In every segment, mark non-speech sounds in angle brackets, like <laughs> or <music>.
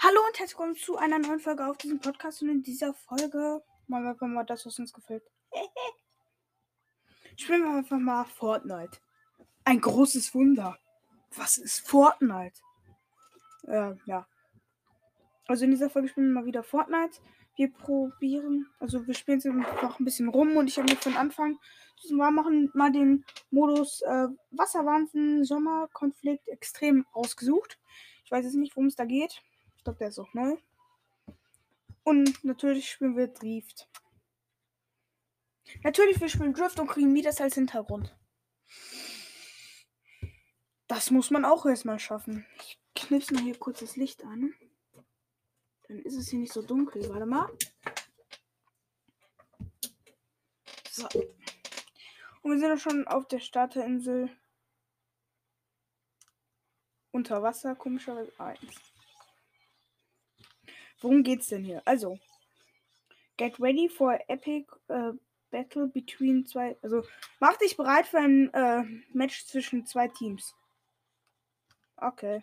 Hallo und herzlich willkommen zu einer neuen Folge auf diesem Podcast. Und in dieser Folge machen wir einfach mal das, was uns gefällt. <laughs> Spielen wir einfach mal Fortnite. Ein großes Wunder. Was ist Fortnite? Äh, ja. Also in dieser Folge spielen wir mal wieder Fortnite. Wir probieren, also wir spielen jetzt einfach ein bisschen rum und ich habe mir von Anfang wir machen mal den Modus äh, Wasserwahnsinn Sommerkonflikt extrem ausgesucht. Ich weiß jetzt nicht, worum es da geht. Glaube, der ist auch neu. Und natürlich spielen wir Drift. Natürlich, wir spielen Drift und kriegen Midas als Hintergrund. Das muss man auch erstmal schaffen. Ich knipse mal hier kurz das Licht an. Dann ist es hier nicht so dunkel. Warte mal. So. Und wir sind schon auf der Starterinsel. Unter Wasser, komischerweise 1. Worum geht's denn hier? Also, get ready for epic uh, battle between zwei. Also, mach dich bereit für ein uh, Match zwischen zwei Teams. Okay.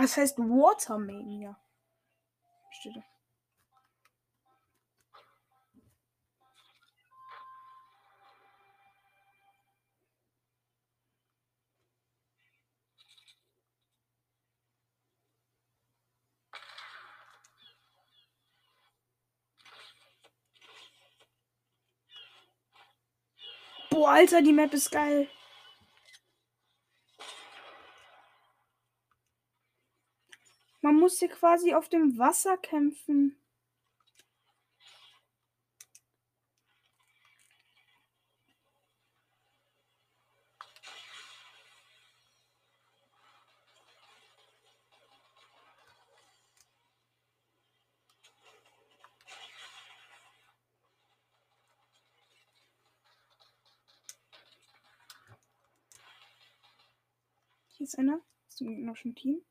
Ah, das heißt Watermania. Steht da. Boah, Alter, die Map ist geil. Man muss hier quasi auf dem Wasser kämpfen. Hier ist einer. Ist zum gegnerischen Team.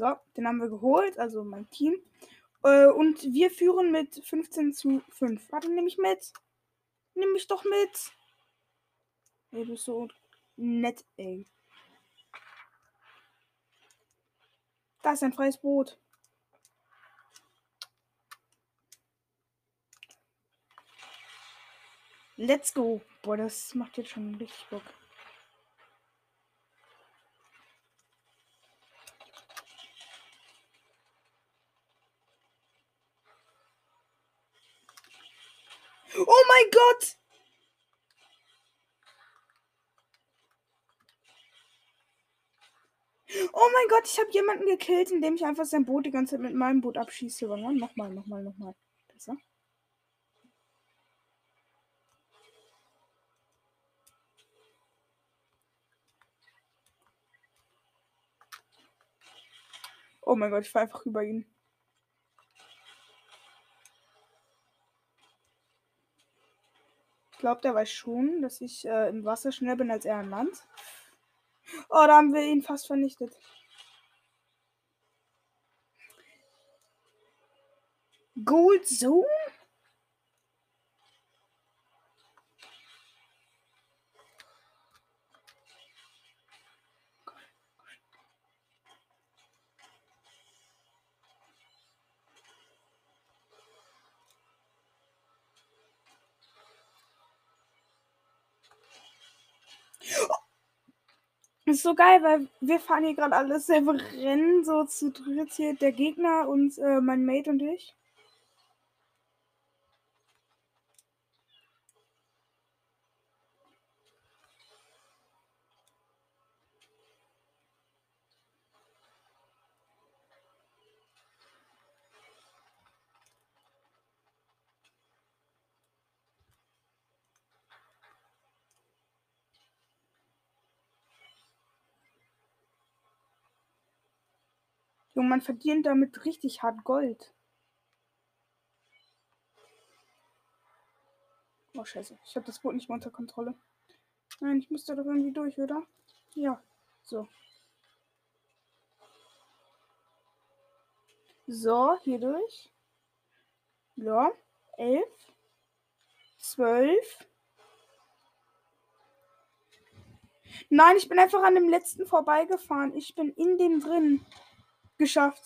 So, den haben wir geholt, also mein Team. Äh, und wir führen mit 15 zu 5. Warte, nehme ich mit. Nimm mich doch mit. Ey, du bist so nett, ey. Da ist ein freies Boot. Let's go. Boah, das macht jetzt schon richtig Bock. Oh mein Gott! Oh mein Gott, ich habe jemanden gekillt, indem ich einfach sein Boot die ganze Zeit mit meinem Boot abschieße. Nochmal, nochmal, nochmal. Besser. Oh mein Gott, ich fahre einfach über ihn. Glaube, der weiß schon, dass ich äh, im Wasser schneller bin als er im Land. Oh, da haben wir ihn fast vernichtet. Gold Zone? Ist so geil, weil wir fahren hier gerade alles selber Rennen, so zu dritt hier, der Gegner und äh, mein Mate und ich. Junge, man verdient damit richtig hart Gold. Oh, scheiße. Ich habe das Boot nicht mehr unter Kontrolle. Nein, ich muss da doch irgendwie durch, oder? Ja. So. So, hier durch. Ja. Elf. Zwölf. Nein, ich bin einfach an dem letzten vorbeigefahren. Ich bin in dem drin. Geschafft.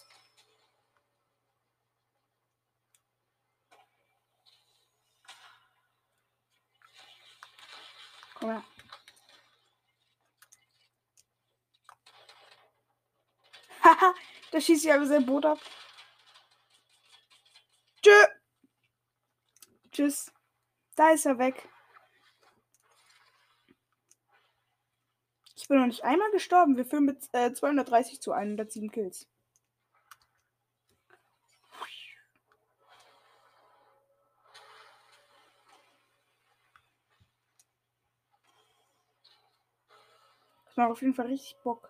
Komm her. Haha, <laughs> da schießt ja sein Boot ab. Tschö. Tschüss. Da ist er weg. Ich bin noch nicht einmal gestorben. Wir führen mit äh, 230 zu 107 Kills. Das macht auf jeden Fall richtig Bock.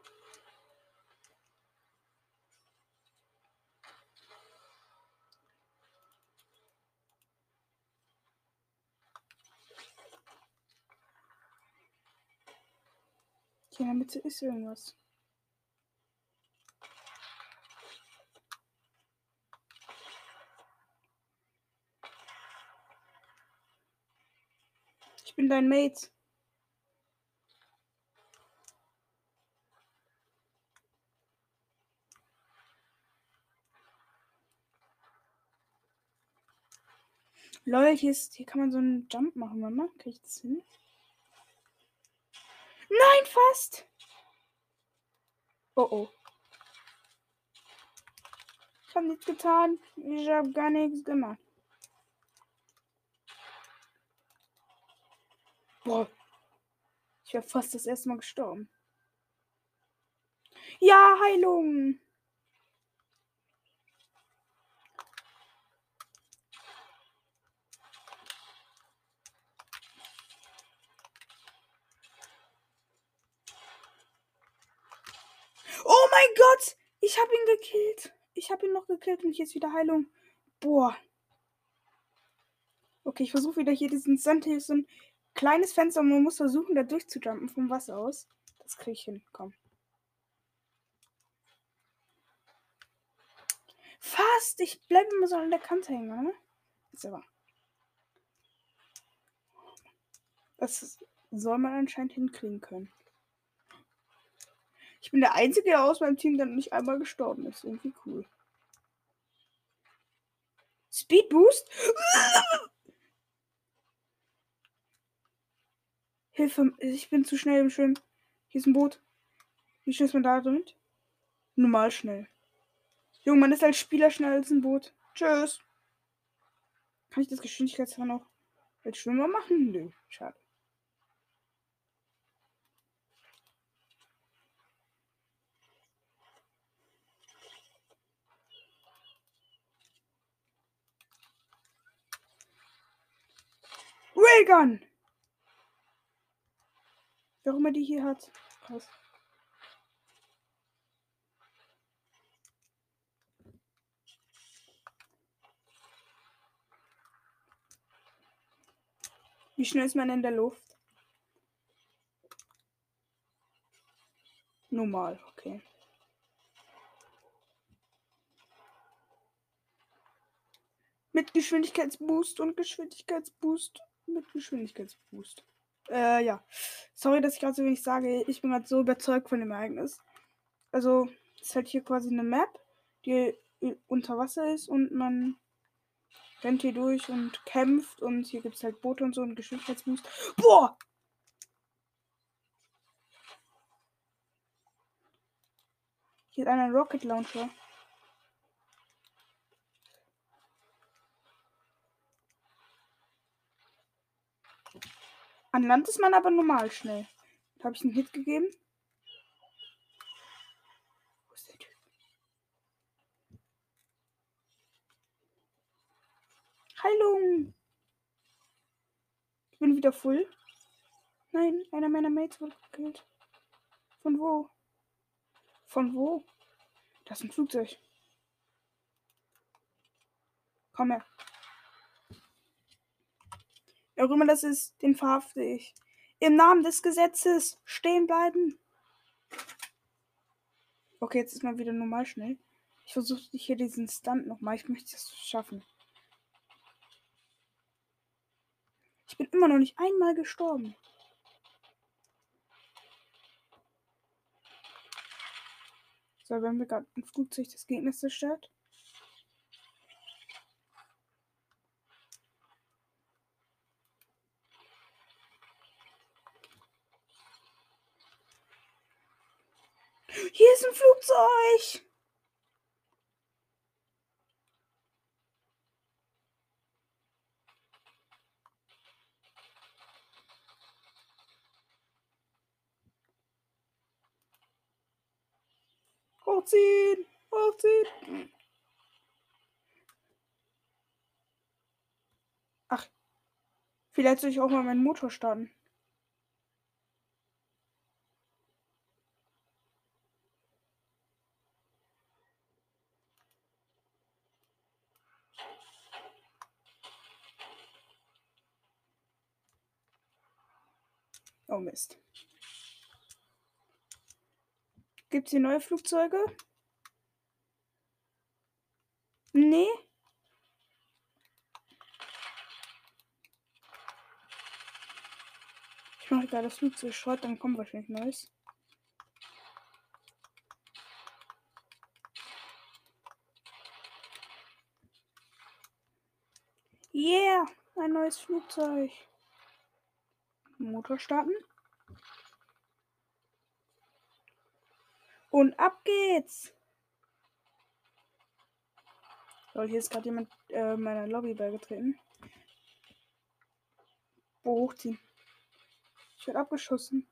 Hier in der Mitte ist irgendwas. Ich bin dein Mate. Lol, hier, ist, hier kann man so einen Jump machen, Mama. Krieg ich das hin? Nein, fast. Oh oh. Ich habe nichts getan. Ich habe gar nichts gemacht. Boah. Ich wäre fast das erste Mal gestorben. Ja, Heilung. Oh mein Gott! Ich habe ihn gekillt. Ich habe ihn noch gekillt und ist wieder Heilung. Boah. Okay, ich versuche wieder hier diesen Sand. Hier ist so ein kleines Fenster und man muss versuchen, da durchzujumpen vom Wasser aus. Das kriege ich hin. Komm. Fast! Ich bleibe immer so an der Kante hängen, ne? Ist aber. Das soll man anscheinend hinkriegen können. Ich bin der Einzige aus meinem Team, der nicht einmal gestorben ist. Irgendwie cool. Speed Boost? <laughs> Hilfe, ich bin zu schnell im Schwimmen. Hier ist ein Boot. Wie schnell ist man da drin? Normal schnell. Junge, man ist als Spieler schneller als ein Boot. Tschüss. Kann ich das Geschwindigkeitsfahren auch als Schwimmer machen? Nö, schade. Railgun! Warum er die hier hat. Krass. Wie schnell ist man in der Luft? Normal, okay. Mit Geschwindigkeitsboost und Geschwindigkeitsboost mit Geschwindigkeitsboost. Äh, ja. Sorry, dass ich gerade so wenig sage. Ich bin gerade so überzeugt von dem Ereignis. Also, es ist halt hier quasi eine Map, die unter Wasser ist und man rennt hier durch und kämpft und hier gibt es halt Boote und so und Geschwindigkeitsboost. Boah! Hier ist einer Rocket Launcher. An Land ist man aber normal schnell. Habe ich einen Hit gegeben. Wo ist der Typ? Heilung! Ich bin wieder full. Nein, einer meiner Mates wurde gekillt. Von wo? Von wo? Das ist ein Flugzeug. Komm her. Wer auch immer das ist, den verhafte ich. Im Namen des Gesetzes stehen bleiben. Okay, jetzt ist mal wieder normal schnell. Ich versuche hier diesen Stunt nochmal. Ich möchte es schaffen. Ich bin immer noch nicht einmal gestorben. So, wenn wir gerade ein Flugzeug des Gegners zerstört. Hier ein Flugzeug. Hochziehen! Hochziehen! Ach, vielleicht soll ich auch mal meinen Motor starten. Oh Mist. Gibt es hier neue Flugzeuge? Nee. Ich mache gerade das Flugzeug Schrott, dann kommt wahrscheinlich neues. Yeah, ein neues Flugzeug. Motor starten. Und ab geht's. So, hier ist gerade jemand äh, meiner Lobby beigetreten. Wo hochziehen? Ich werde abgeschossen.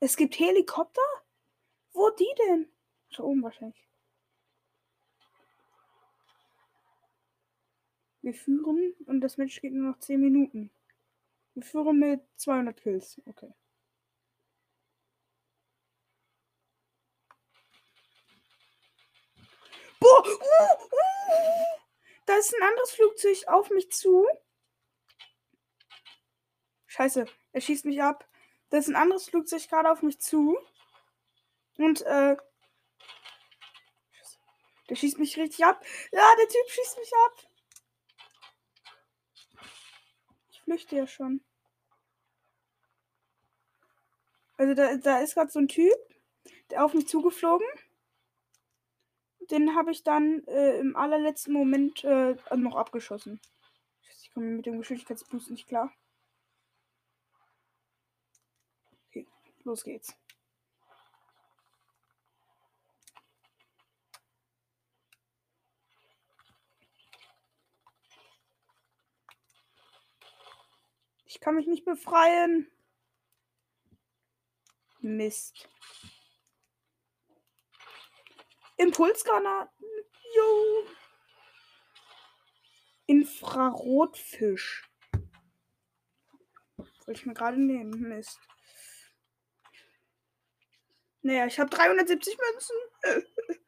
Es gibt Helikopter? Wo die denn? Da oben wahrscheinlich. Wir führen und das Match geht nur noch 10 Minuten. Wir führen mit 200 Kills. Okay. Boah! Uh, uh, da ist ein anderes Flugzeug auf mich zu. Scheiße, er schießt mich ab. Da ist ein anderes Flugzeug gerade auf mich zu. Und, äh. Der schießt mich richtig ab. Ja, der Typ schießt mich ab. flüchte ja schon. Also da, da ist gerade so ein Typ, der auf mich zugeflogen. Den habe ich dann äh, im allerletzten Moment äh, noch abgeschossen. Ich komme mit dem Geschwindigkeitsboost nicht klar. Okay, los geht's. Ich kann mich nicht befreien. Mist. Impulsgranaten. Jo. Infrarotfisch. Wollte ich mir gerade nehmen. Mist. Naja, ich habe 370 Münzen. <laughs>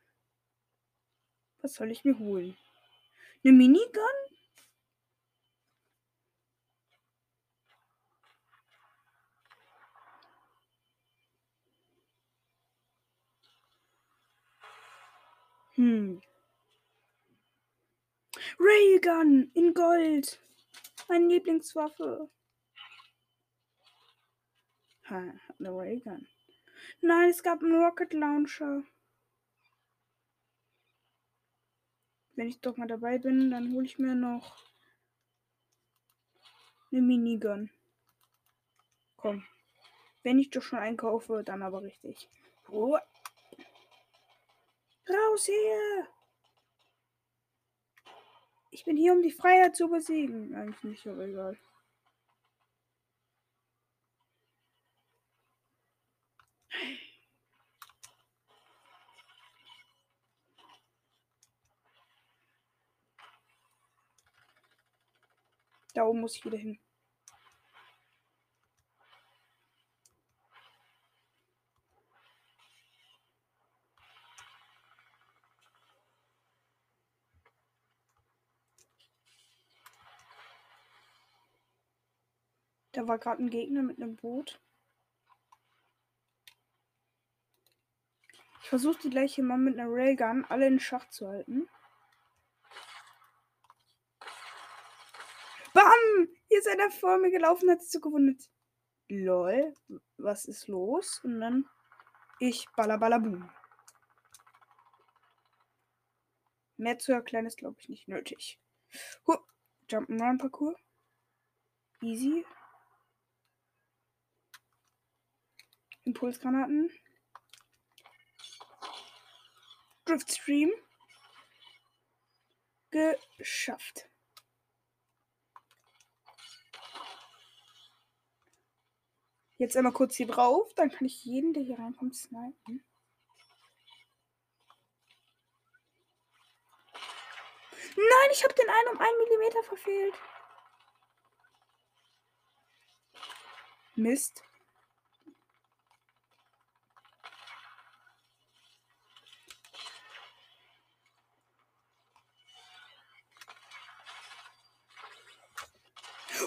Was soll ich mir holen? Eine Minigun? Hm. Raygun in Gold. Meine Lieblingswaffe. Ha, eine Raygun. Nein, es gab einen Rocket Launcher. Wenn ich doch mal dabei bin, dann hole ich mir noch eine Minigun. Komm. Wenn ich doch schon einkaufe, dann aber richtig. Ruhe. Raus hier! Ich bin hier, um die Freiheit zu besiegen. Eigentlich nicht, aber egal. Da oben muss ich wieder hin. Da war gerade ein Gegner mit einem Boot. Ich versuche die gleiche mal mit einer Railgun alle in Schach zu halten. Bam! Hier ist einer vor mir gelaufen, hat sich gewundert. Lol, was ist los? Und dann ich boom. Mehr zu erklären ist, glaube ich, nicht nötig. Huh. Jump'n'Run Parcours. Easy. Impulsgranaten. Driftstream. Geschafft. Jetzt einmal kurz hier drauf, dann kann ich jeden, der hier reinkommt, snipen. Nein, ich habe den einen um einen Millimeter verfehlt. Mist.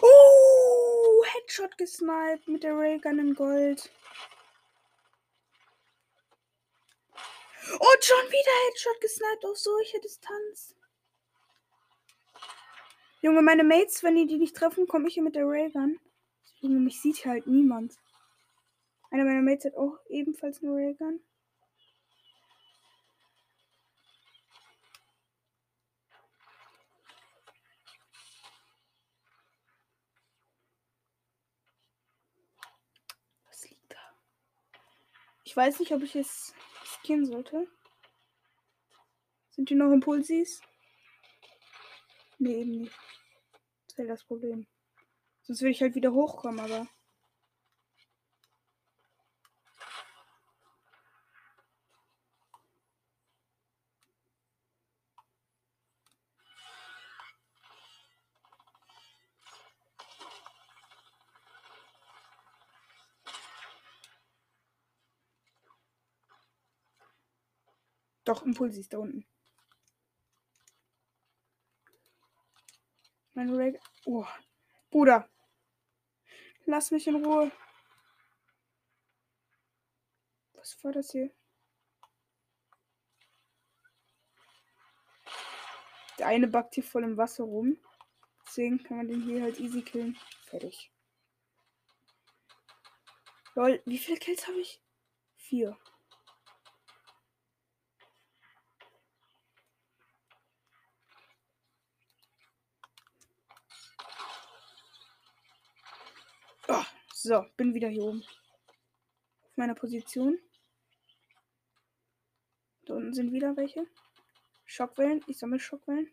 Oh, Headshot gesniped mit der Raygun in Gold. Und schon wieder Headshot gesniped auf solche Distanz. Junge, meine Mates, wenn die die nicht treffen, komme ich hier mit der Raygun. Junge, mich sieht hier halt niemand. Einer meiner Mates hat auch ebenfalls eine Raygun. Was liegt da? Ich weiß nicht, ob ich es riskieren sollte. Sind die noch Impulsis? Nee, eben nicht. Das wäre das Problem. Sonst würde ich halt wieder hochkommen, aber. Doch, Impuls ist da unten. Mein Reg. Oh. Bruder. Lass mich in Ruhe. Was war das hier? Der eine backt hier voll im Wasser rum. Deswegen kann man den hier halt easy killen. Fertig. Lol, wie viele Kills habe ich? Vier. So, bin wieder hier oben. Auf meiner Position. Da unten sind wieder welche. Schockwellen. Ich sammle Schockwellen.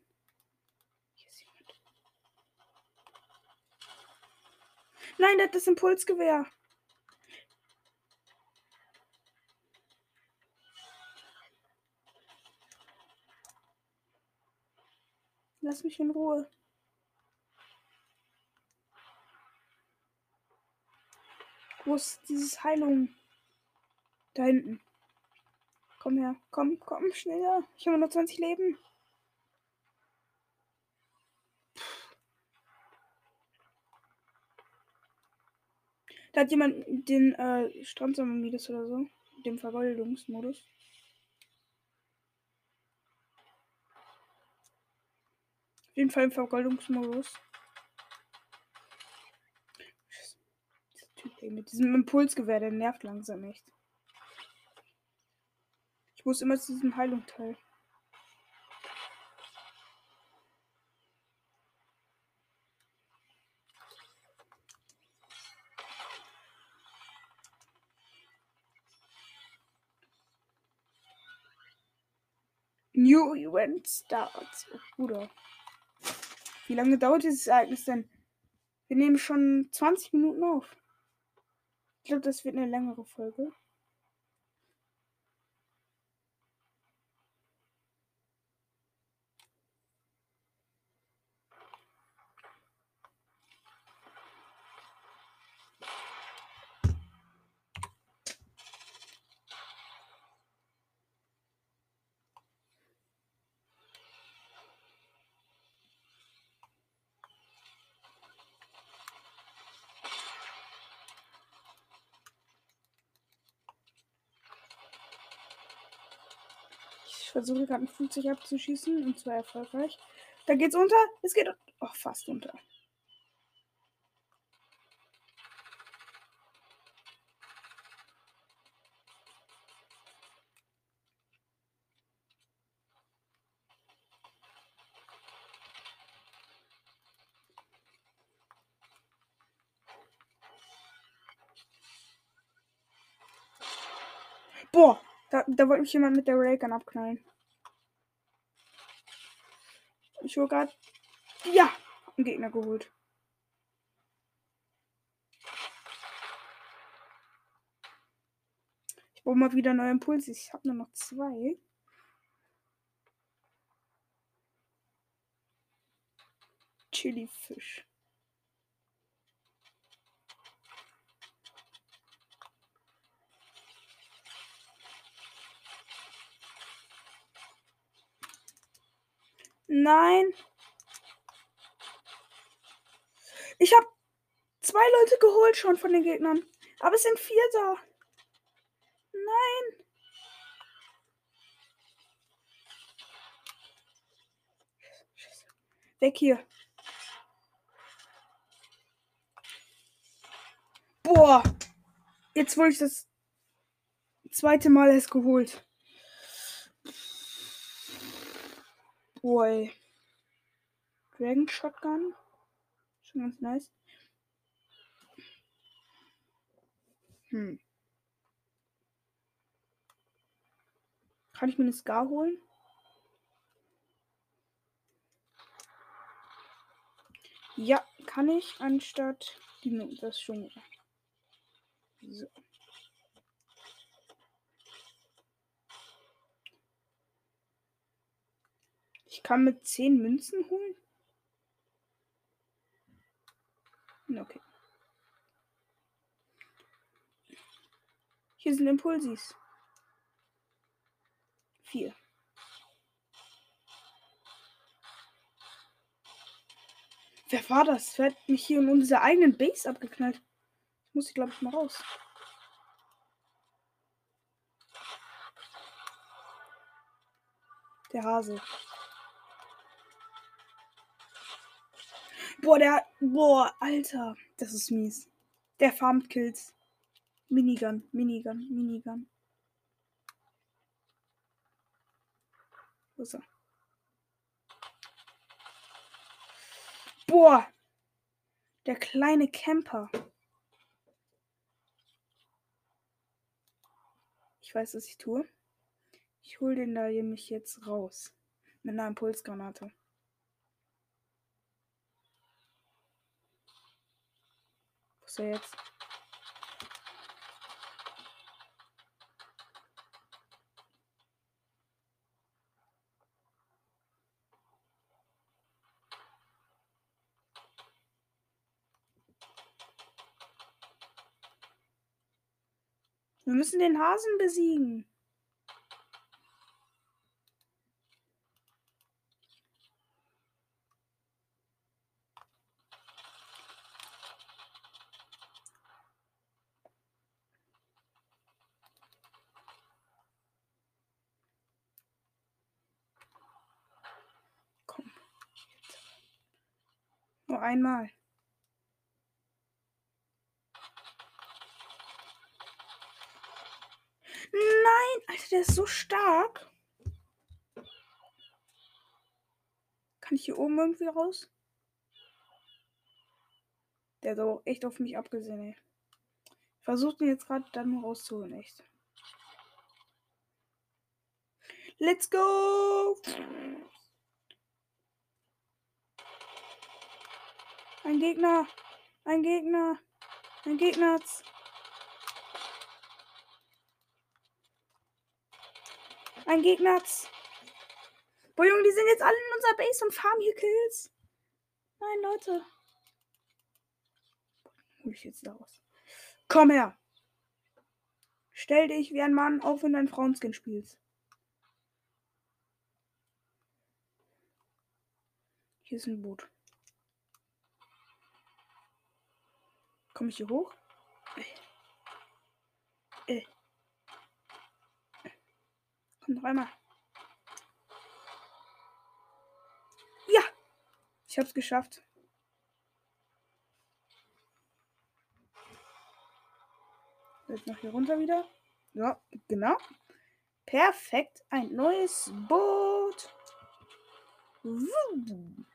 Hier ist jemand. Nein, das ist Impulsgewehr. Lass mich in Ruhe. Wo ist dieses Heilung? Da hinten. Komm her. Komm, komm, schneller. Ich habe nur 20 Leben. Da hat jemand den äh, Strandsammelmodus oder so. Dem Vergoldungsmodus. Auf jeden Fall im Vergoldungsmodus. Ey, mit diesem Impulsgewehr, der nervt langsam echt. Ich muss immer zu diesem Heilungteil. New Event starts. Oh, Bruder. Wie lange dauert dieses Ereignis denn? Wir nehmen schon 20 Minuten auf. Ich glaube, das wird eine längere Folge. Versuche gerade ein Flugzeug abzuschießen und zwar erfolgreich. Da geht's unter. Es geht oh, fast unter. Boah, da, da wollte mich jemand mit der Raygun abknallen. Gerade. Ja, einen Gegner geholt. Ich brauche mal wieder neue Impulse. Ich habe nur noch zwei. Chili-Fisch. Nein. Ich habe zwei Leute geholt schon von den Gegnern. Aber es sind vier da. Nein. Weg hier. Boah. Jetzt wurde ich das zweite Mal erst geholt. Boy. Dragon Shotgun. Schon ganz nice. Hm. Kann ich mir eine Scar holen? Ja, kann ich, anstatt die das schon. So. Ich kann mit 10 Münzen holen. Okay. Hier sind Impulsis. Vier. Wer war das? Wer hat mich hier in unserer eigenen Base abgeknallt? Muss ich, glaube ich, mal raus. Der Hase. Boah, der. Boah, Alter. Das ist mies. Der farmt Kills. Minigun, Minigun, Minigun. Wo ist er? Boah. Der kleine Camper. Ich weiß, was ich tue. Ich hole den da nämlich jetzt raus. Mit einer Impulsgranate. Ist er jetzt? Wir müssen den Hasen besiegen. Einmal. Nein, Alter, der ist so stark. Kann ich hier oben irgendwie raus? Der hat auch echt auf mich abgesehen, ey. Versucht ihn jetzt gerade dann rauszuholen, echt. Let's go! Ein Gegner. Ein Gegner. Ein Gegner. Ein Gegner. Boah, Junge, die sind jetzt alle in unserer Base und farmen hier Kills. Nein, Leute. Hol ich jetzt da raus. Komm her. Stell dich wie ein Mann, auch wenn du ein Frauenskin spielst. Hier ist ein Boot. Komme ich hier hoch? Äh. Äh. Komm noch einmal. Ja! Ich hab's geschafft. Jetzt noch hier runter wieder. Ja, genau. Perfekt. Ein neues Boot. Wum.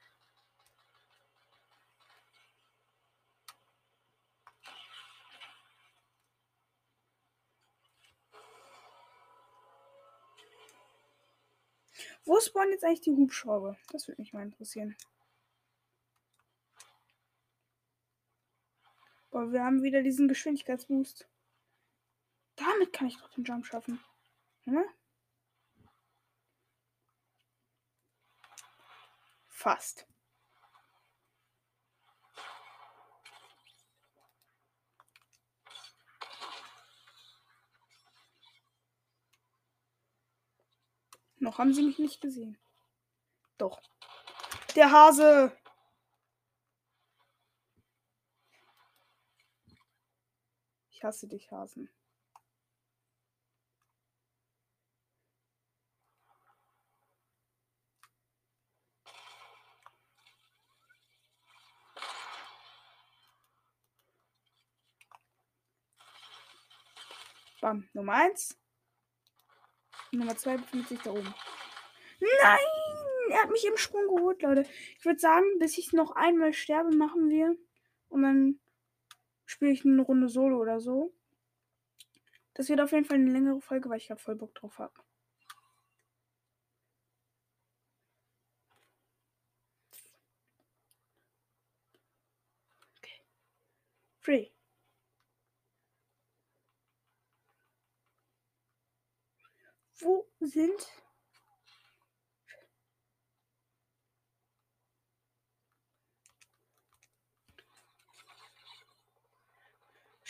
Wo spawnen jetzt eigentlich die Hubschrauber? Das würde mich mal interessieren. Boah, wir haben wieder diesen Geschwindigkeitsboost. Damit kann ich doch den Jump schaffen. Hm? Fast. Noch haben sie mich nicht gesehen. Doch. Der Hase. Ich hasse dich, Hasen. Bam, Nummer 1. Nummer 2 befindet sich da oben. Nein! Er hat mich im Sprung geholt, Leute. Ich würde sagen, bis ich noch einmal sterbe, machen wir. Und dann spiele ich eine Runde Solo oder so. Das wird auf jeden Fall eine längere Folge, weil ich gerade voll Bock drauf habe. Okay. Free. Wo sind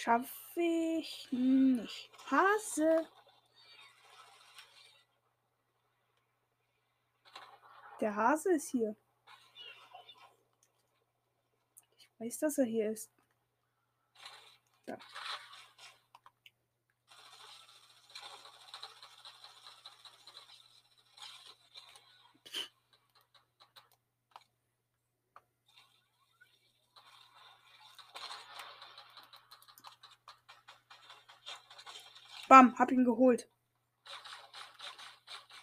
Schaffe ich nicht. Hase. Der Hase ist hier. Ich weiß, dass er hier ist. Da. Bam, hab ihn geholt.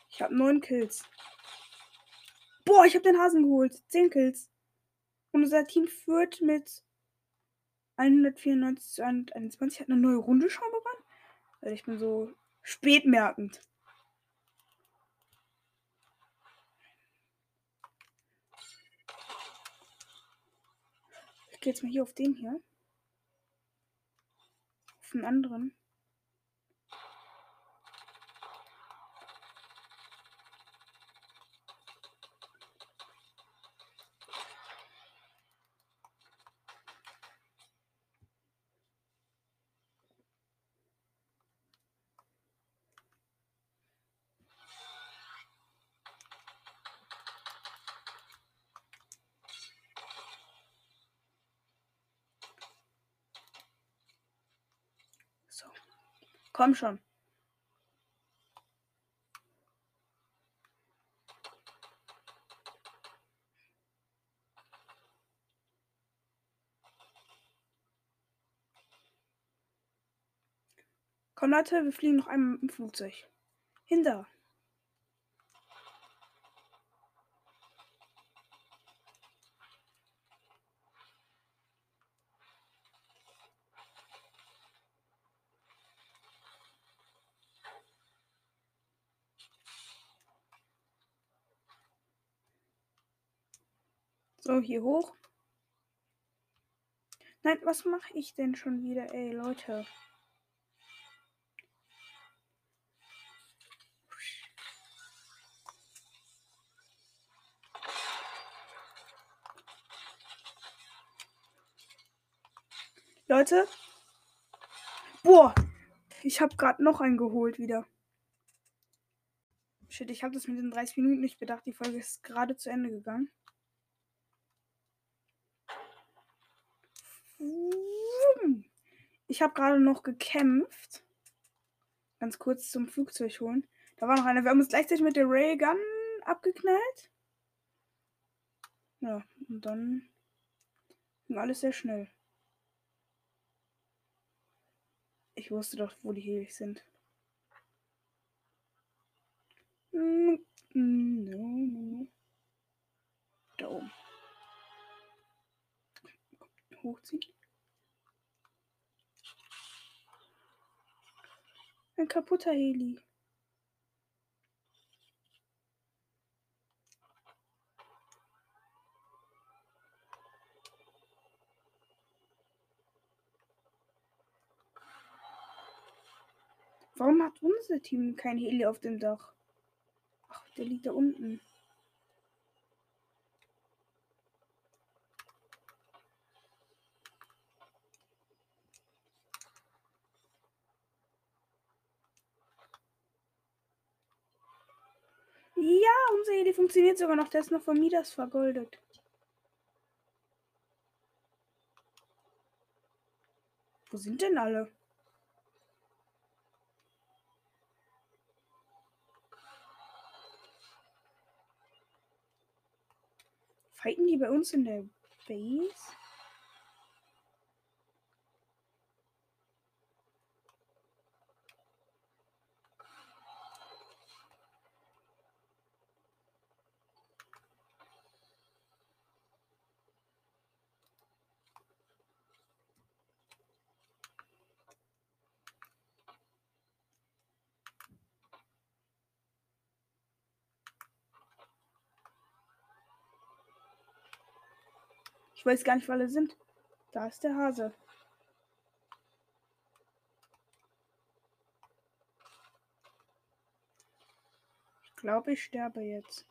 Ich habe neun Kills. Boah, ich habe den Hasen geholt. Zehn Kills. Und unser Team führt mit 194 zu 121. Hat eine neue Runde schon begonnen. Also ich bin so spätmerkend. Ich gehe jetzt mal hier auf den hier. Auf den anderen. So. Komm schon. Komm Leute, wir fliegen noch einmal dem Flugzeug. Hinter. So, hier hoch. Nein, was mache ich denn schon wieder, ey, Leute? Leute. Boah. Ich habe gerade noch einen geholt wieder. Shit, ich habe das mit den 30 Minuten nicht bedacht. Die Folge ist gerade zu Ende gegangen. Ich habe gerade noch gekämpft. Ganz kurz zum Flugzeug holen. Da war noch einer. Wir haben uns gleichzeitig mit der Railgun abgeknallt. Ja, und dann ging alles sehr schnell. Ich wusste doch, wo die Helis sind. No, no. Da oben. Hochziehen. Ein kaputter Heli. Warum hat unser Team kein Heli auf dem Dach? Ach, der liegt da unten. Ja, unser Heli funktioniert sogar noch. Der ist noch von Midas vergoldet. Wo sind denn alle? Fighten die bei uns in der Base? Ich weiß gar nicht, wo alle sind. Da ist der Hase. Ich glaube, ich sterbe jetzt.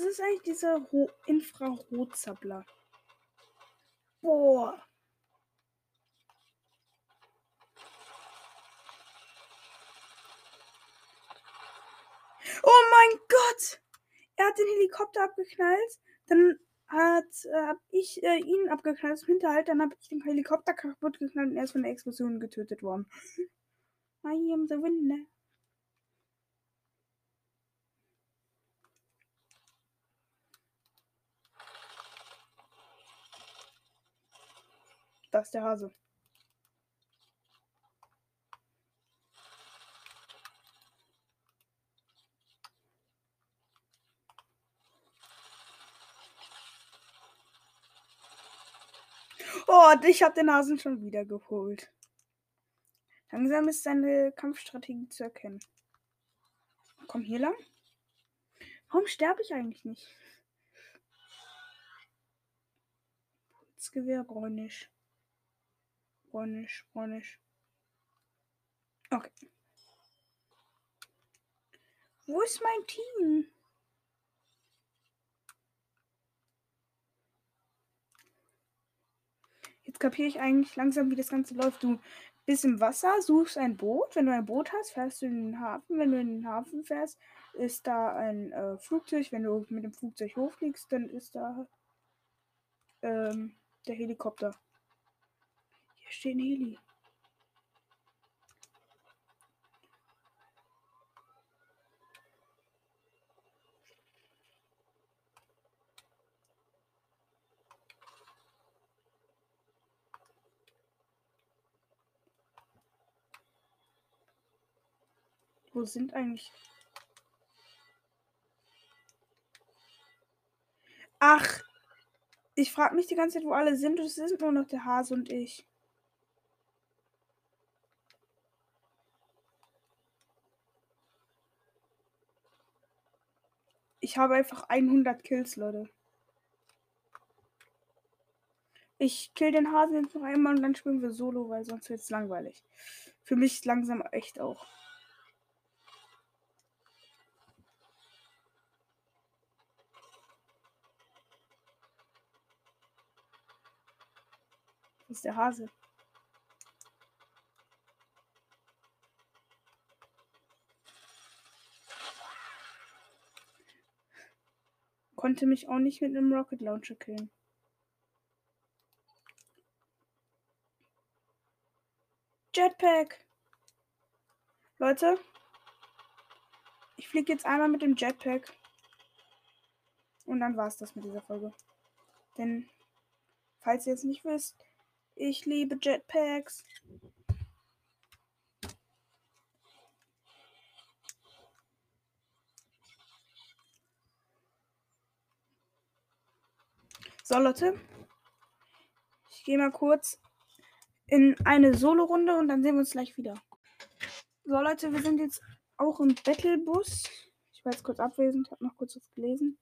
Was ist eigentlich dieser Ro Infrarotzappler? Boah. Oh mein Gott! Er hat den Helikopter abgeknallt. Dann hat äh, hab ich äh, ihn abgeknallt im Hinterhalt. Dann habe ich den Helikopter kaputt geknallt und er ist von der Explosion getötet worden. I am the winner. Das ist der Hase. Oh, ich habe den Hasen schon wieder geholt. Langsam ist seine Kampfstrategie zu erkennen. Komm hier lang. Warum sterbe ich eigentlich nicht? Das Gewehr bräunisch. Bräunisch, bräunisch. Okay. Wo ist mein Team? Jetzt kapiere ich eigentlich langsam, wie das Ganze läuft. Du bist im Wasser, suchst ein Boot. Wenn du ein Boot hast, fährst du in den Hafen. Wenn du in den Hafen fährst, ist da ein äh, Flugzeug. Wenn du mit dem Flugzeug hochfliegst, dann ist da ähm, der Helikopter. Heli. Wo sind eigentlich. Ach, ich frage mich die ganze Zeit, wo alle sind. Und es sind nur noch der Hase und ich. Ich habe einfach 100 Kills, Leute. Ich kill den Hasen jetzt noch einmal und dann spielen wir Solo, weil sonst wird es langweilig. Für mich langsam echt auch. Das ist der Hase. Konnte mich auch nicht mit einem Rocket Launcher killen. Jetpack. Leute, ich fliege jetzt einmal mit dem Jetpack. Und dann war es das mit dieser Folge. Denn, falls ihr es nicht wisst, ich liebe Jetpacks. So, Leute. Ich gehe mal kurz in eine Solo-Runde und dann sehen wir uns gleich wieder. So, Leute, wir sind jetzt auch im Battlebus. Ich war jetzt kurz abwesend, habe noch kurz was gelesen.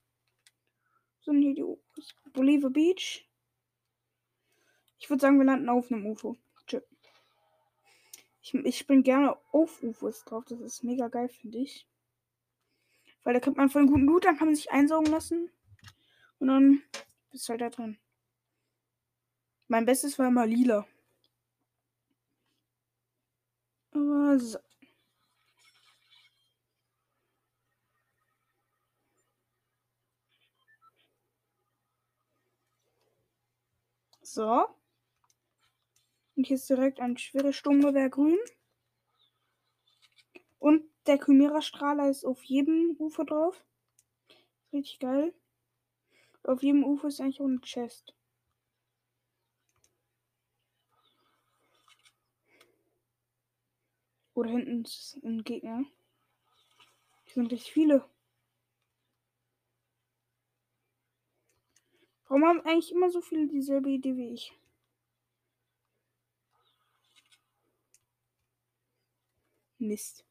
So, hier die UFOs. Bolivar Beach. Ich würde sagen, wir landen auf einem UFO. Tschö. Ich, ich bin gerne auf UFOs drauf. Das ist mega geil, finde ich. Weil da kriegt man voll einen guten Loot, dann kann man sich einsaugen lassen. Und dann bist halt da drin. Mein Bestes war immer lila. Aber so. So. Und hier ist direkt ein schweres Sturmgewehr grün. Und der Chimera-Strahler ist auf jedem Ufer drauf. Richtig geil. Auf jedem Ufer ist eigentlich auch eine Chest. Oder hinten ist ein Gegner. Hier sind richtig viele. Warum haben eigentlich immer so viele dieselbe Idee wie ich? Mist.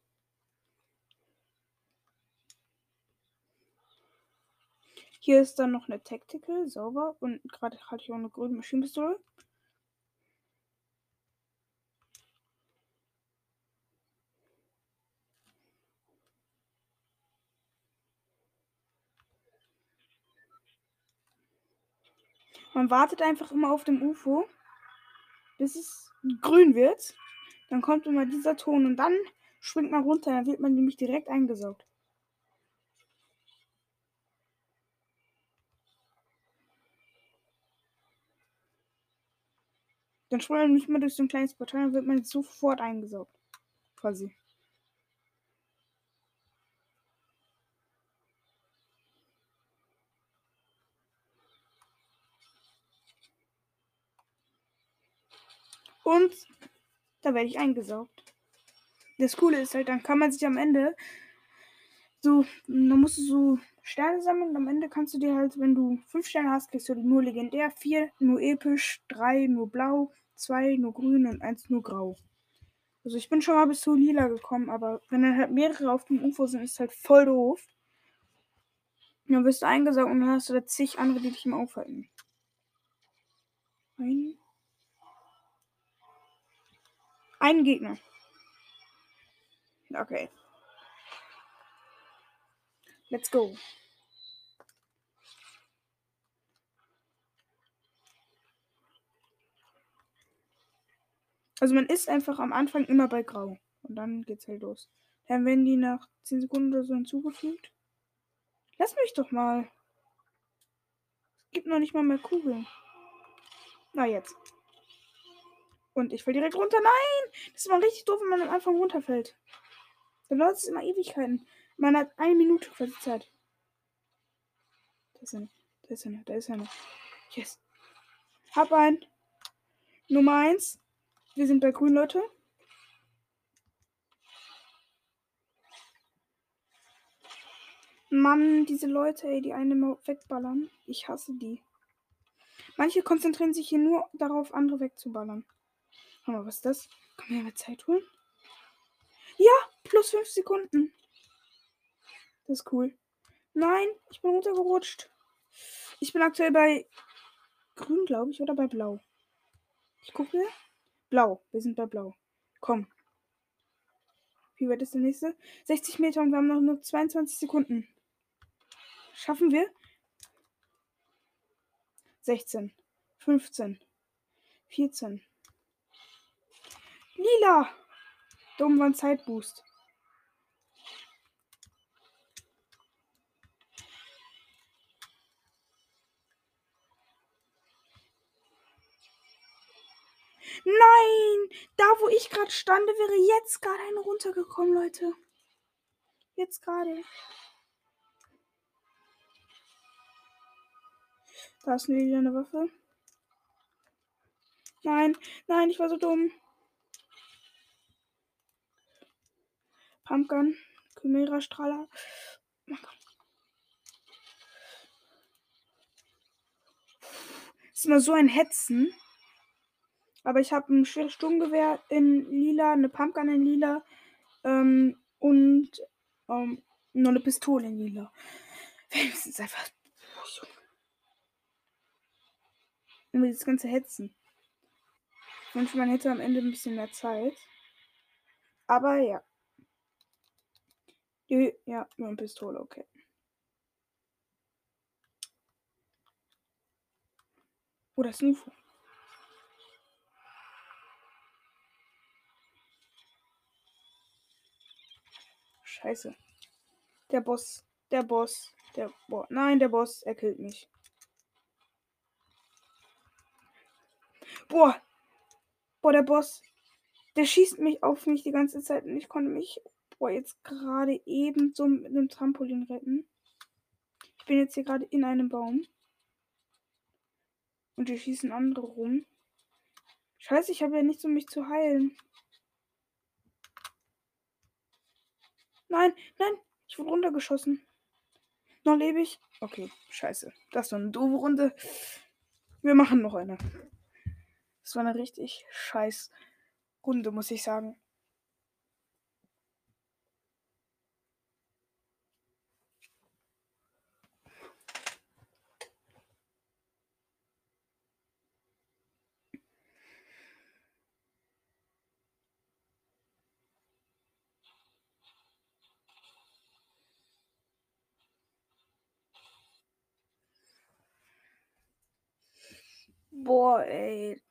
Hier ist dann noch eine Tactical, sauber. Und gerade hatte ich auch eine grüne Maschinenpistole. Man wartet einfach immer auf dem UFO, bis es grün wird. Dann kommt immer dieser Ton und dann springt man runter. Dann wird man nämlich direkt eingesaugt. Dann springt man nicht mehr durch so ein kleines Portal, dann wird man sofort eingesaugt. Quasi. Und da werde ich eingesaugt. Das Coole ist halt, dann kann man sich am Ende so, dann musst du so Sterne sammeln und am Ende kannst du dir halt, wenn du fünf Sterne hast, kriegst du nur legendär, vier nur episch, drei nur blau, zwei nur grün und eins nur grau. Also ich bin schon mal bis zu lila gekommen, aber wenn dann halt mehrere auf dem UFO sind, ist halt voll doof. dann wirst du eingesaugt und dann hast du da zig andere, die dich im aufhalten. Ein, ein Gegner. Okay. Let's go. Also man ist einfach am Anfang immer bei Grau. Und dann geht's halt los. Dann werden die nach 10 Sekunden oder so hinzugefügt. Lass mich doch mal. Es gibt noch nicht mal mehr Kugeln. Na jetzt. Und ich fall direkt runter. Nein! Das ist mal richtig doof, wenn man am Anfang runterfällt. Dann dauert es immer Ewigkeiten. Man hat eine Minute quasi Zeit. Da ist einer. Da ist einer. Da ist einer. Yes. Hab ein. Nummer eins. Wir sind bei grün, Leute. Mann, diese Leute, ey, die einen wegballern. Ich hasse die. Manche konzentrieren sich hier nur darauf, andere wegzuballern. Warte mal, was ist das? Kann man ja mal Zeit holen? Ja, plus 5 Sekunden. Das ist cool. Nein, ich bin runtergerutscht. Ich bin aktuell bei grün, glaube ich, oder bei blau. Ich gucke. Blau. Wir sind bei blau. Komm. Wie weit ist der nächste? 60 Meter und wir haben noch nur 22 Sekunden. Schaffen wir? 16. 15. 14. Lila! Dumm war ein Zeitboost. Nein! Da, wo ich gerade stande, wäre jetzt gerade eine runtergekommen, Leute. Jetzt gerade. Da ist wieder eine Waffe. Nein, nein, ich war so dumm. Pumpgun, Chimera Strahler. Oh ist immer so ein Hetzen. Aber ich habe ein schweres Sturmgewehr in lila, eine Pumpgun in lila ähm, und ähm, noch eine Pistole in lila. <laughs> Wenigstens einfach. Immer das ganze Hetzen. Ich wünsche, man hätte am Ende ein bisschen mehr Zeit. Aber ja. Ja, nur eine Pistole, okay. Oh, ein UFO. Scheiße. Der Boss. Der Boss. Der Bo Nein, der Boss. Er killt mich. Boah. Boah, der Boss. Der schießt mich auf mich die ganze Zeit und ich konnte mich boah, jetzt gerade eben so mit einem Trampolin retten. Ich bin jetzt hier gerade in einem Baum. Und hier schießen andere rum. Scheiße, ich habe ja nichts, um mich zu heilen. Nein, nein, ich wurde runtergeschossen. Noch lebe ich. Okay, scheiße. Das war eine doofe Runde. Wir machen noch eine. Das war eine richtig scheiß Runde, muss ich sagen. Boah, ey.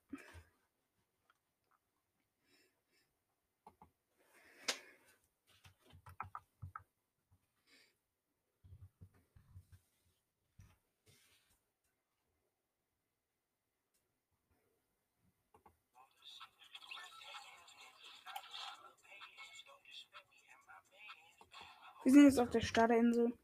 Wir sind jetzt auf der Staderinsel.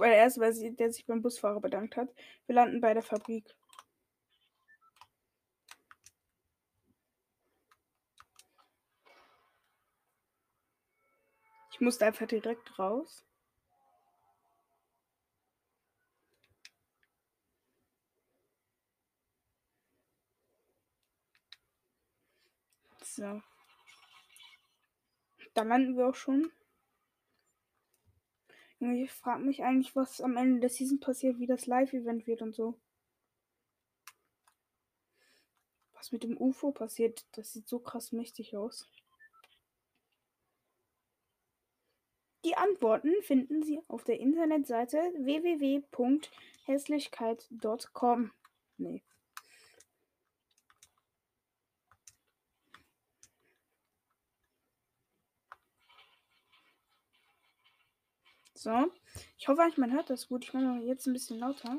Weil er ist, weil sie, der sich beim Busfahrer bedankt hat. Wir landen bei der Fabrik. Ich musste einfach direkt raus. So. Da landen wir auch schon. Ich frage mich eigentlich, was am Ende der Season passiert, wie das Live-Event wird und so. Was mit dem UFO passiert, das sieht so krass mächtig aus. Die Antworten finden Sie auf der Internetseite www.hässlichkeit.com. Nee. So. Ich hoffe eigentlich, man hört das gut. Ich mache jetzt ein bisschen lauter.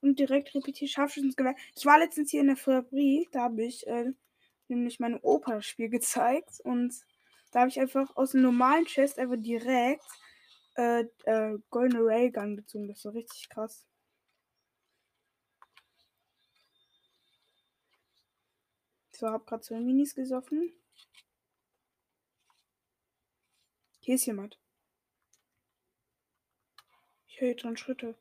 Und direkt repetiere Scharfschützengewehr. Ich war letztens hier in der Fabrik. Da habe ich äh, nämlich mein Opa-Spiel gezeigt. Und da habe ich einfach aus dem normalen Chest einfach direkt äh, äh, goldene Railgun gezogen. Das war richtig krass. So, habe gerade zwei Minis gesoffen. Hier ist jemand. Ich höre schon Schritte.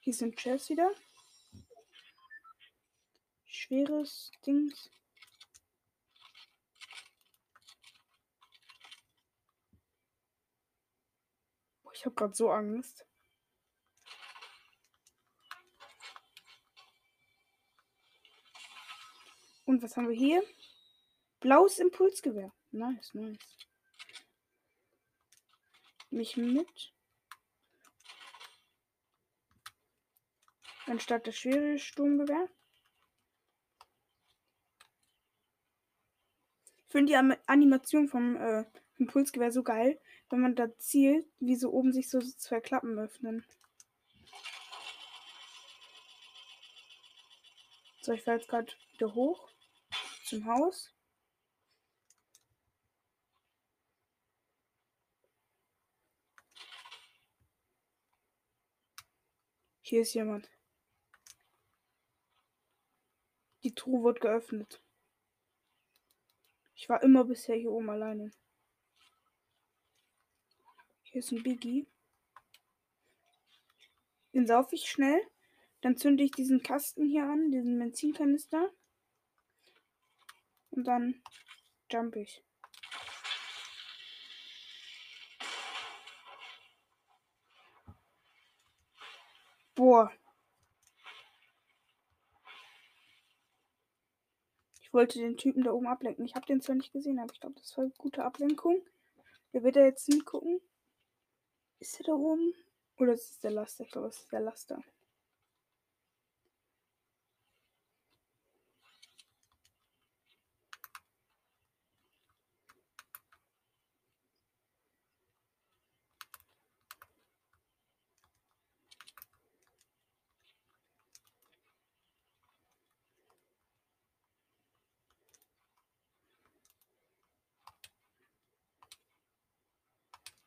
Hier sind Chests wieder. Schweres Dings. Ich habe gerade so Angst. Und was haben wir hier? Blaues Impulsgewehr. Nice, nice. Mich mit. Anstatt das schwere Sturmgewehr. Ich finde die Animation vom äh, Impulsgewehr so geil, wenn man da zielt, wie so oben sich so zwei Klappen öffnen. So, ich fahre jetzt gerade wieder hoch zum Haus. Hier ist jemand. Die Truhe wird geöffnet. Ich war immer bisher hier oben alleine. Hier ist ein Biggie. Den saufe ich schnell. Dann zünde ich diesen Kasten hier an, diesen Benzinkanister. Und dann jump ich. Boah. Ich wollte den Typen da oben ablenken. Ich habe den zwar nicht gesehen, aber ich glaube, das war eine gute Ablenkung. Der wird da jetzt hingucken. Ist er da oben? Oder ist es der Laster? Ich glaube, es ist der Laster.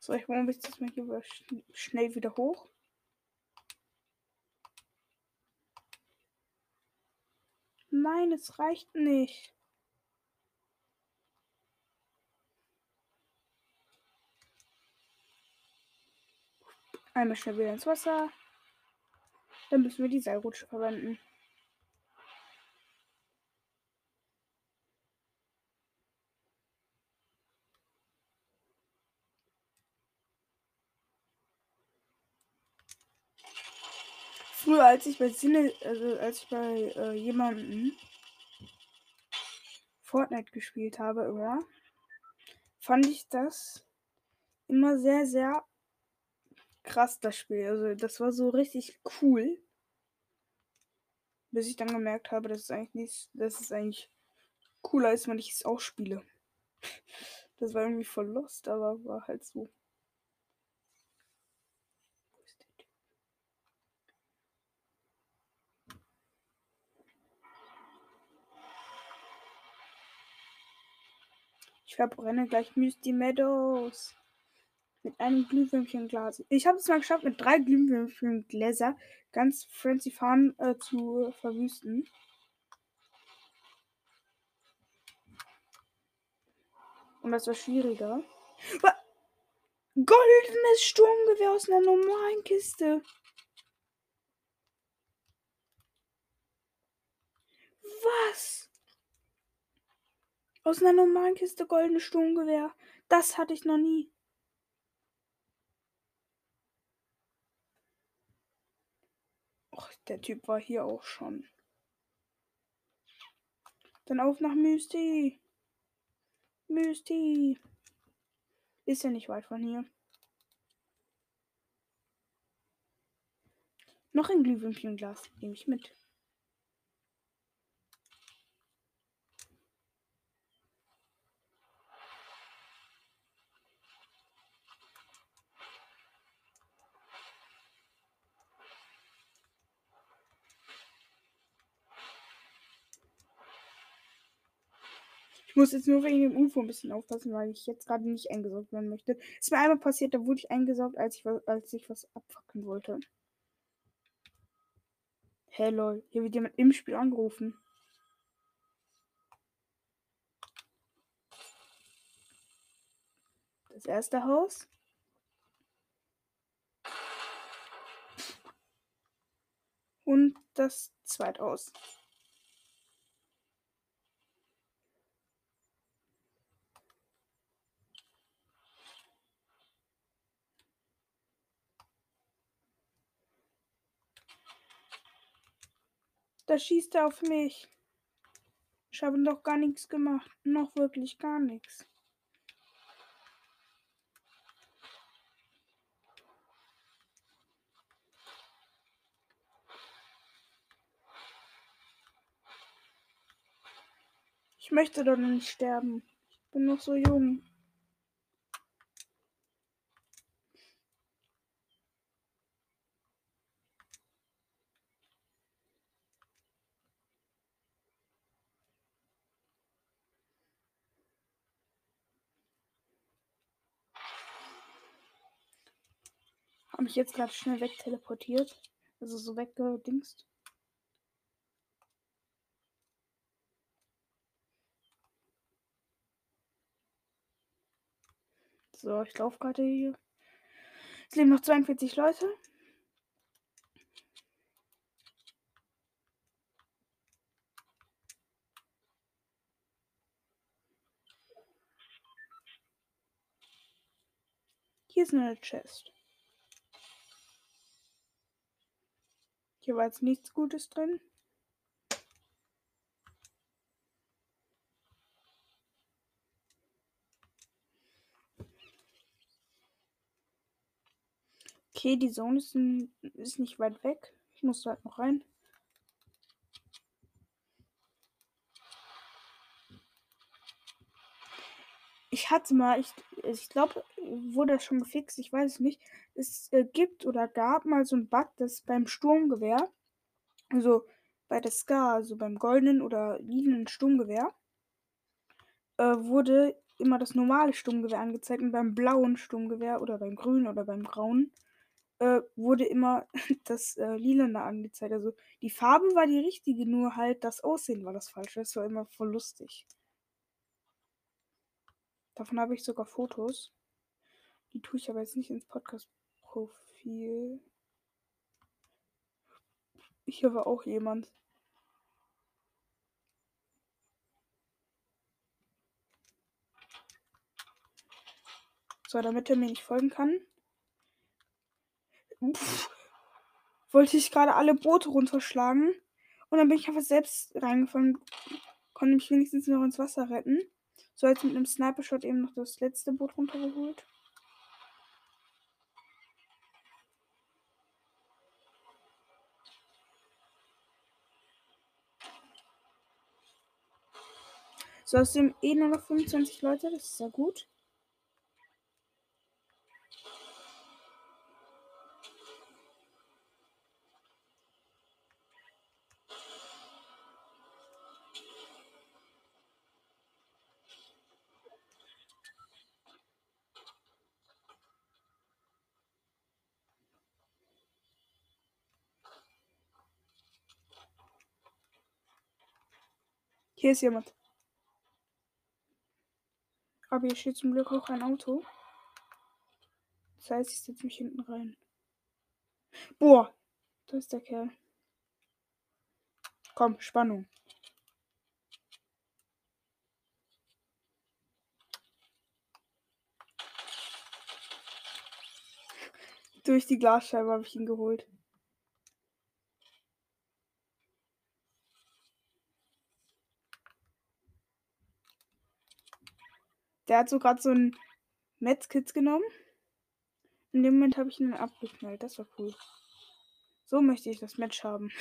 So, ich mache mich das mal hier schnell wieder hoch. Nein, es reicht nicht. Einmal schnell wieder ins Wasser. Dann müssen wir die Seilrutsche verwenden. Früher, als ich bei Sinne, also als ich bei äh, jemandem Fortnite gespielt habe, immer, fand ich das immer sehr, sehr krass, das Spiel. Also das war so richtig cool. Bis ich dann gemerkt habe, dass es eigentlich nicht, dass es eigentlich cooler ist, wenn ich es auch spiele. <laughs> Das war irgendwie voll lost, aber war halt so. Ich verbrenne gleich Misty Meadows. Mit einem Glühwürmchenglas. Ich habe es mal geschafft, mit drei Glühwürmchengläser ganz Frenzy Farm äh, zu verwüsten. Und das war schwieriger. Goldenes Sturmgewehr aus einer normalen Kiste. Was? Aus einer normalen Kiste goldene Sturmgewehr. Das hatte ich noch nie. Och, der Typ war hier auch schon. Dann auf nach Mysти. Mysti. Ist ja nicht weit von hier. Noch ein Glühwürmchenglas nehme ich mit. Ich muss jetzt nur wegen dem UFO ein bisschen aufpassen, weil ich jetzt gerade nicht eingesaugt werden möchte. Ist mir einmal passiert, da wurde ich eingesaugt, als ich, als ich was abfackeln wollte. Hey lol, hier wird jemand im Spiel angerufen. Das erste Haus. und das zweite aus. Da schießt er auf mich. Ich habe doch gar nichts gemacht. Noch wirklich gar nichts. Ich möchte doch nicht sterben. Ich bin noch so jung. Habe mich jetzt gerade schnell wegteleportiert. Also so weggedingst. So, ich laufe gerade hier. Es leben noch 42 Leute. Hier ist eine Chest. Hier war jetzt nichts Gutes drin. Okay, die Zone ist, ist nicht weit weg. Ich muss da halt noch rein. Ich hatte mal, ich, ich glaube, wurde das schon gefixt, ich weiß es nicht. Es äh, gibt oder gab mal so ein Bug, dass beim Sturmgewehr, also bei der Ska, also beim goldenen oder lilinen Sturmgewehr, äh, wurde immer das normale Sturmgewehr angezeigt und beim blauen Sturmgewehr oder beim grünen oder beim grauen äh, wurde immer <laughs> das äh, Lilane angezeigt. Also die Farbe war die richtige, nur halt das Aussehen war das falsche. Das war immer voll lustig. Davon habe ich sogar Fotos. Die tue ich aber jetzt nicht ins Podcast-Profil. Hier war auch jemand. So, damit er mir nicht folgen kann, Pff, wollte ich gerade alle Boote runterschlagen. Und dann bin ich einfach selbst reingefallen. Konnte mich wenigstens noch ins Wasser retten. So jetzt mit einem Sniper-Shot eben noch das letzte Boot runtergeholt. So, aus dem eh nur noch 25 Leute, das ist ja gut. Hier ist jemand. Aber hier steht zum Glück auch ein Auto. Das heißt, ich setze mich hinten rein. Boah, da ist der Kerl. Komm, Spannung. Durch die Glasscheibe habe ich ihn geholt. Der hat so gerade so ein Metzkit genommen. In dem Moment habe ich ihn abgeknallt. Das war cool. So möchte ich das Match haben. <laughs>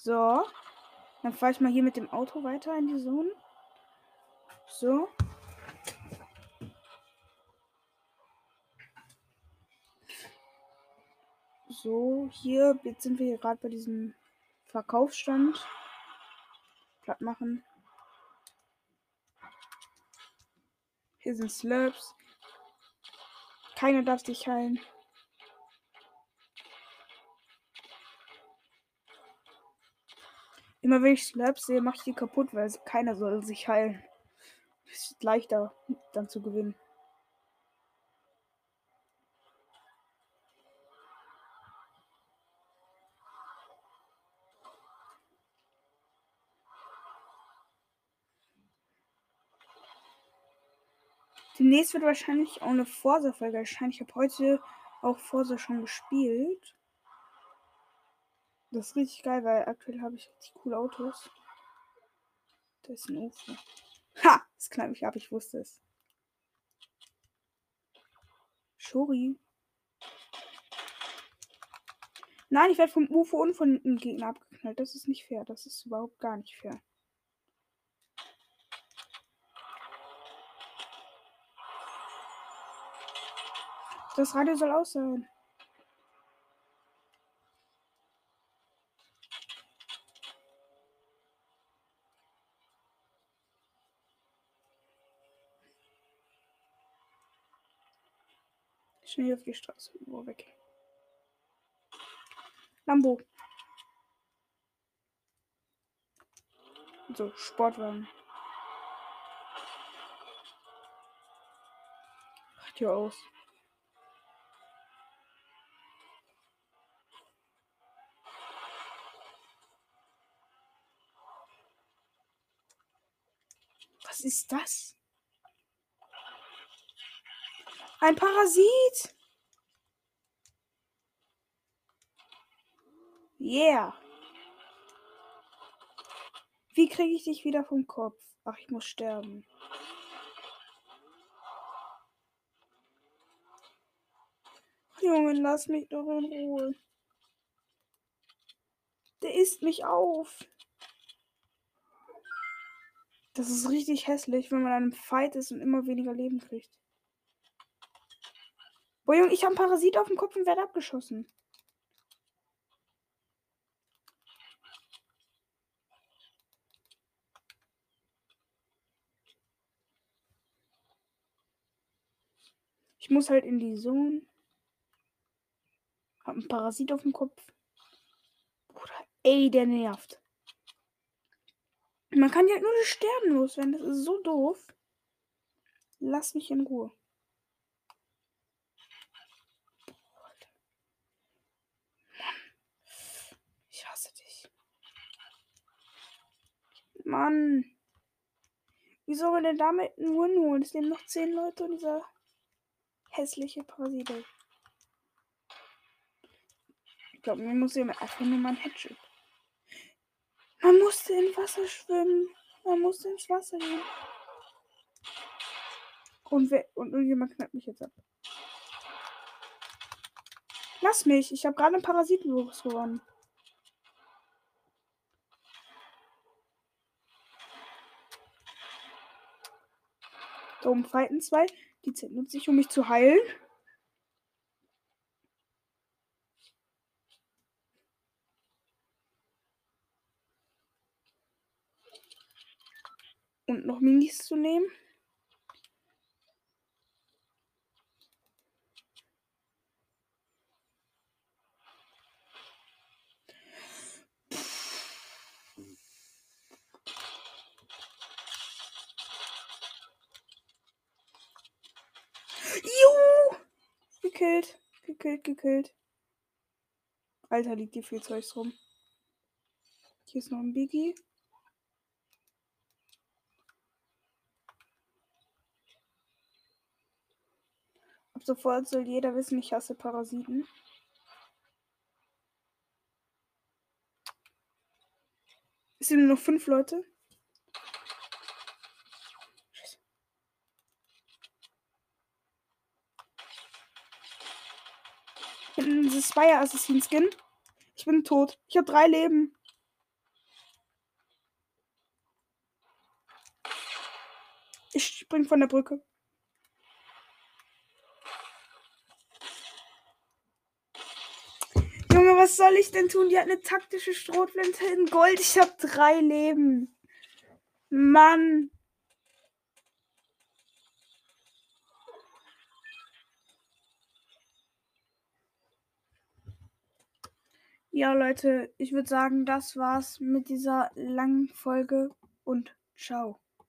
So. Dann fahre ich mal hier mit dem Auto weiter in die Zone. So. So, hier, jetzt sind wir gerade bei diesem Verkaufsstand platt machen. Hier sind Slurps. Keiner darf dich heilen. Immer wenn ich Slurps sehe, mache ich die kaputt, weil keiner soll sich heilen. Ist leichter dann zu gewinnen. Demnächst wird wahrscheinlich auch eine Forsa-Folge erscheinen. Ich habe heute auch Forsa schon gespielt. Das ist richtig geil, weil aktuell habe ich richtig coole Autos. Da ist ein UFO. Ha! Das knallt mich ab, ich wusste es. Shori. Nein, ich werde vom UFO und von dem Gegner abgeknallt. Das ist nicht fair. Das ist überhaupt gar nicht fair. Das Radio soll aus sein. Schnell auf die Straße. Wo weg. Lambo. So, Sportwagen. Radio aus. Was ist das? Ein Parasit. Yeah. Wie kriege ich dich wieder vom Kopf? Ach, ich muss sterben. Junge, lass mich doch in Ruhe. Der isst mich auf. Das ist richtig hässlich, wenn man einem Fight ist und immer weniger Leben kriegt. Boah, Junge, ich habe einen Parasit auf dem Kopf und werde abgeschossen. Ich muss halt in die Zone. Hab einen Parasit auf dem Kopf. Bruder, ey, der nervt. Man kann ja nur das Sterben loswerden. Das ist so doof. Lass mich in Ruhe. Ich hasse dich. Mann. Wie soll man denn damit einen Win holen? Es leben noch zehn Leute und dieser hässliche Parasit. Ich glaube, man muss hier einfach nur mal ein Headshot. Man musste in Wasser schwimmen. Man musste ins Wasser gehen. Und, wer, und irgendjemand knallt mich jetzt ab. Lass mich. Ich habe gerade einen Parasitenvirus gewonnen. Da oben fighten zwei. Die Zeit nutze ich, um mich zu heilen. Und noch Minis zu nehmen. Juhu! Gekillt. Gekillt, gekillt. Alter, liegt hier viel Zeugs rum. Hier ist noch ein Biggie. Sofort soll jeder wissen, ich hasse Parasiten. Es sind nur noch fünf Leute. Hinten dieses Spire Assassin Skin. Ich bin tot. Ich habe drei Leben. Ich spring von der Brücke. Junge, was soll ich denn tun? Die hat eine taktische Strohflinte in Gold. Ich habe drei Leben. Mann. Ja, Leute, ich würde sagen, das war's mit dieser langen Folge und ciao.